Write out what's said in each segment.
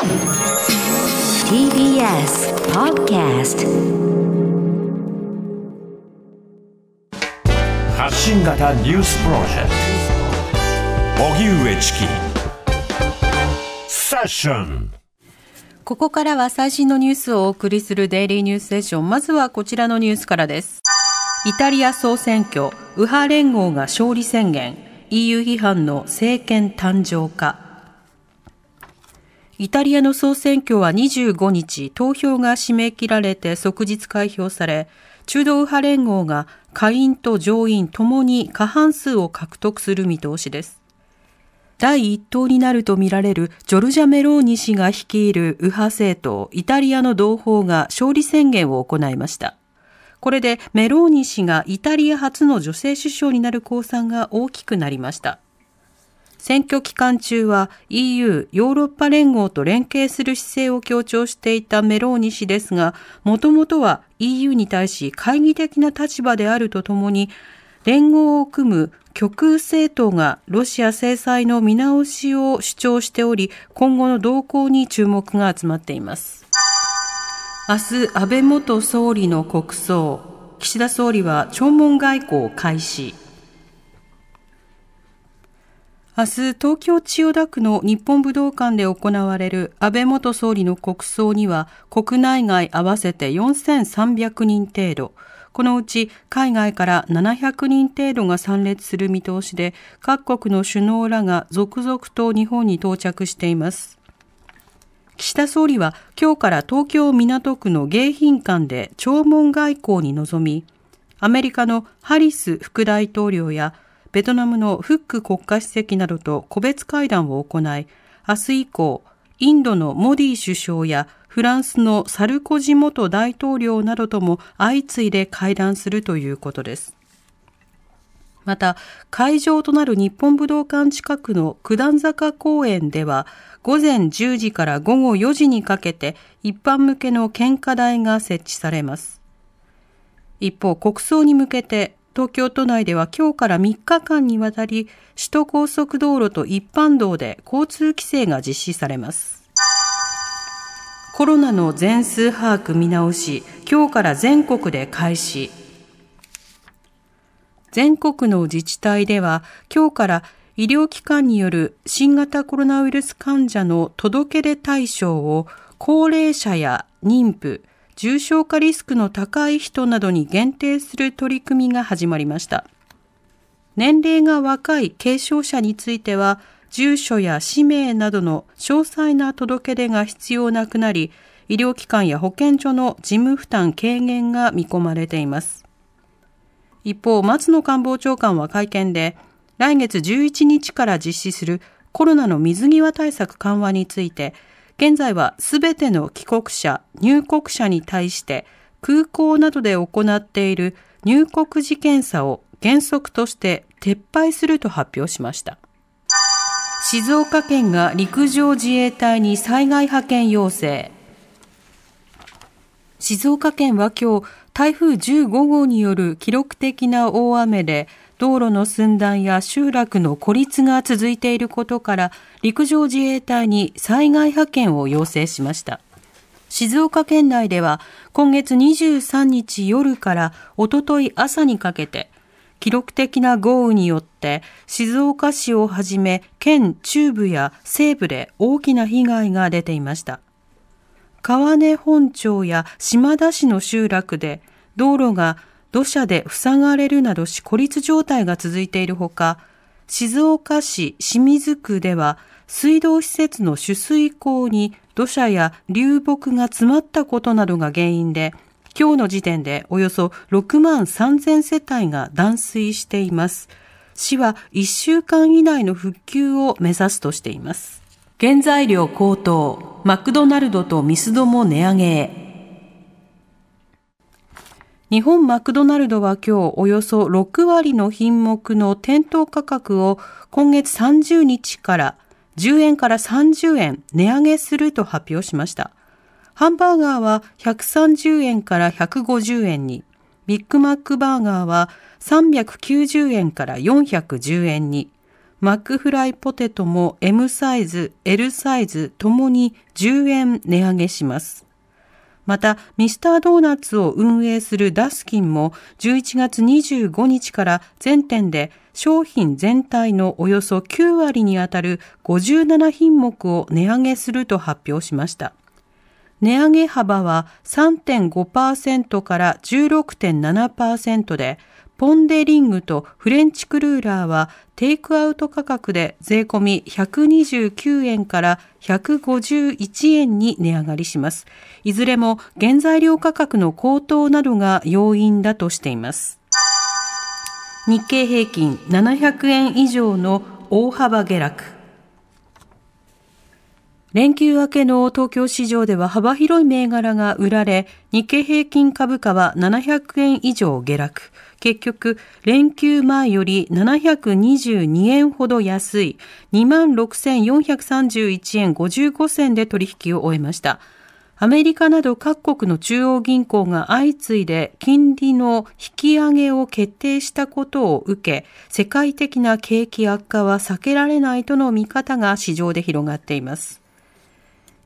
TBS Podcast 発信型ニュースプロジェクト荻上チキセッションここからは最新のニュースをお送りするデイリーニュースセッション。まずはこちらのニュースからです。イタリア総選挙、右派連合が勝利宣言、EU 批判の政権誕生か。イタリアの総選挙は25日、投票が締め切られて即日開票され、中道右派連合が下院と上院ともに過半数を獲得する見通しです。第一党になるとみられるジョルジャ・メローニ氏が率いる右派政党イタリアの同胞が勝利宣言を行いました。これでメローニ氏がイタリア初の女性首相になる公算が大きくなりました。選挙期間中は EU、ヨーロッパ連合と連携する姿勢を強調していたメローニ氏ですが、もともとは EU に対し懐疑的な立場であるとともに、連合を組む極右政党がロシア制裁の見直しを主張しており、今後の動向に注目が集まっています。明日、安倍元総理の国葬。岸田総理は弔問外交を開始。明日、東京千代田区の日本武道館で行われる安倍元総理の国葬には、国内外合わせて4300人程度、このうち海外から700人程度が参列する見通しで、各国の首脳らが続々と日本に到着しています。岸田総理は今日から東京港区の迎賓館で弔問外交に臨み、アメリカのハリス副大統領やベトナムのフック国家主席などと個別会談を行い、明日以降、インドのモディ首相やフランスのサルコジ元大統領などとも相次いで会談するということです。また、会場となる日本武道館近くの九段坂公園では、午前10時から午後4時にかけて一般向けの献花台が設置されます。一方、国葬に向けて東京都内では今日から3日間にわたり首都高速道路と一般道で交通規制が実施されます。コロナの全数把握見直し、今日から全国で開始。全国の自治体では今日から医療機関による新型コロナウイルス患者の届け出対象を高齢者や妊婦、重症化リスクの高い人などに限定する取り組みが始まりました。年齢が若い軽症者については、住所や氏名などの詳細な届け出が必要なくなり、医療機関や保健所の事務負担軽減が見込まれています。一方、松野官房長官は会見で、来月11日から実施するコロナの水際対策緩和について、現在はすべての帰国者、入国者に対して空港などで行っている入国時検査を原則として撤廃すると発表しました。静岡県が陸上自衛隊に災害派遣要請。静岡県は今日、台風15号による記録的な大雨で、道路の寸断や集落の孤立が続いていることから、陸上自衛隊に災害派遣を要請しました。静岡県内では今月23日夜からおととい朝にかけて、記録的な豪雨によって静岡市をはじめ県中部や西部で大きな被害が出ていました。川根本町や島田市の集落で道路が土砂で塞がれるなどし孤立状態が続いているほか、静岡市清水区では水道施設の取水口に土砂や流木が詰まったことなどが原因で、今日の時点でおよそ6万3000世帯が断水しています。市は1週間以内の復旧を目指すとしています。原材料高騰、マクドナルドとミスドも値上げへ。日本マクドナルドは今日およそ6割の品目の店頭価格を今月30日から10円から30円値上げすると発表しました。ハンバーガーは130円から150円に、ビッグマックバーガーは390円から410円に、マックフライポテトも M サイズ、L サイズともに10円値上げします。また、ミスタードーナツを運営するダスキンも11月25日から全店で商品全体のおよそ9割にあたる57品目を値上げすると発表しました。値上げ幅は3.5%から16.7%で、ポンデリングとフレンチクルーラーはテイクアウト価格で税込み129円から151円に値上がりします。いずれも原材料価格の高騰などが要因だとしています。日経平均700円以上の大幅下落。連休明けの東京市場では幅広い銘柄が売られ、日経平均株価は700円以上下落。結局、連休前より722円ほど安い26,431円55銭で取引を終えました。アメリカなど各国の中央銀行が相次いで金利の引き上げを決定したことを受け、世界的な景気悪化は避けられないとの見方が市場で広がっています。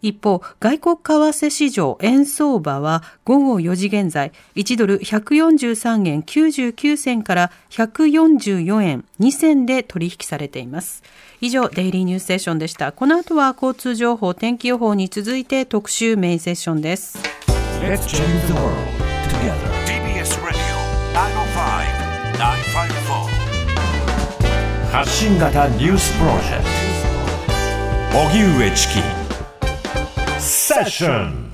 一方、外国為替市場円相場は午後4時現在、1ドル143円99銭から144円2銭で取引されています。以上、デイリーニュースセッションでした。この後は交通情報、天気予報に続いて特集メインセッションです。発信型ニュースプロジェクト荻上チキ Session.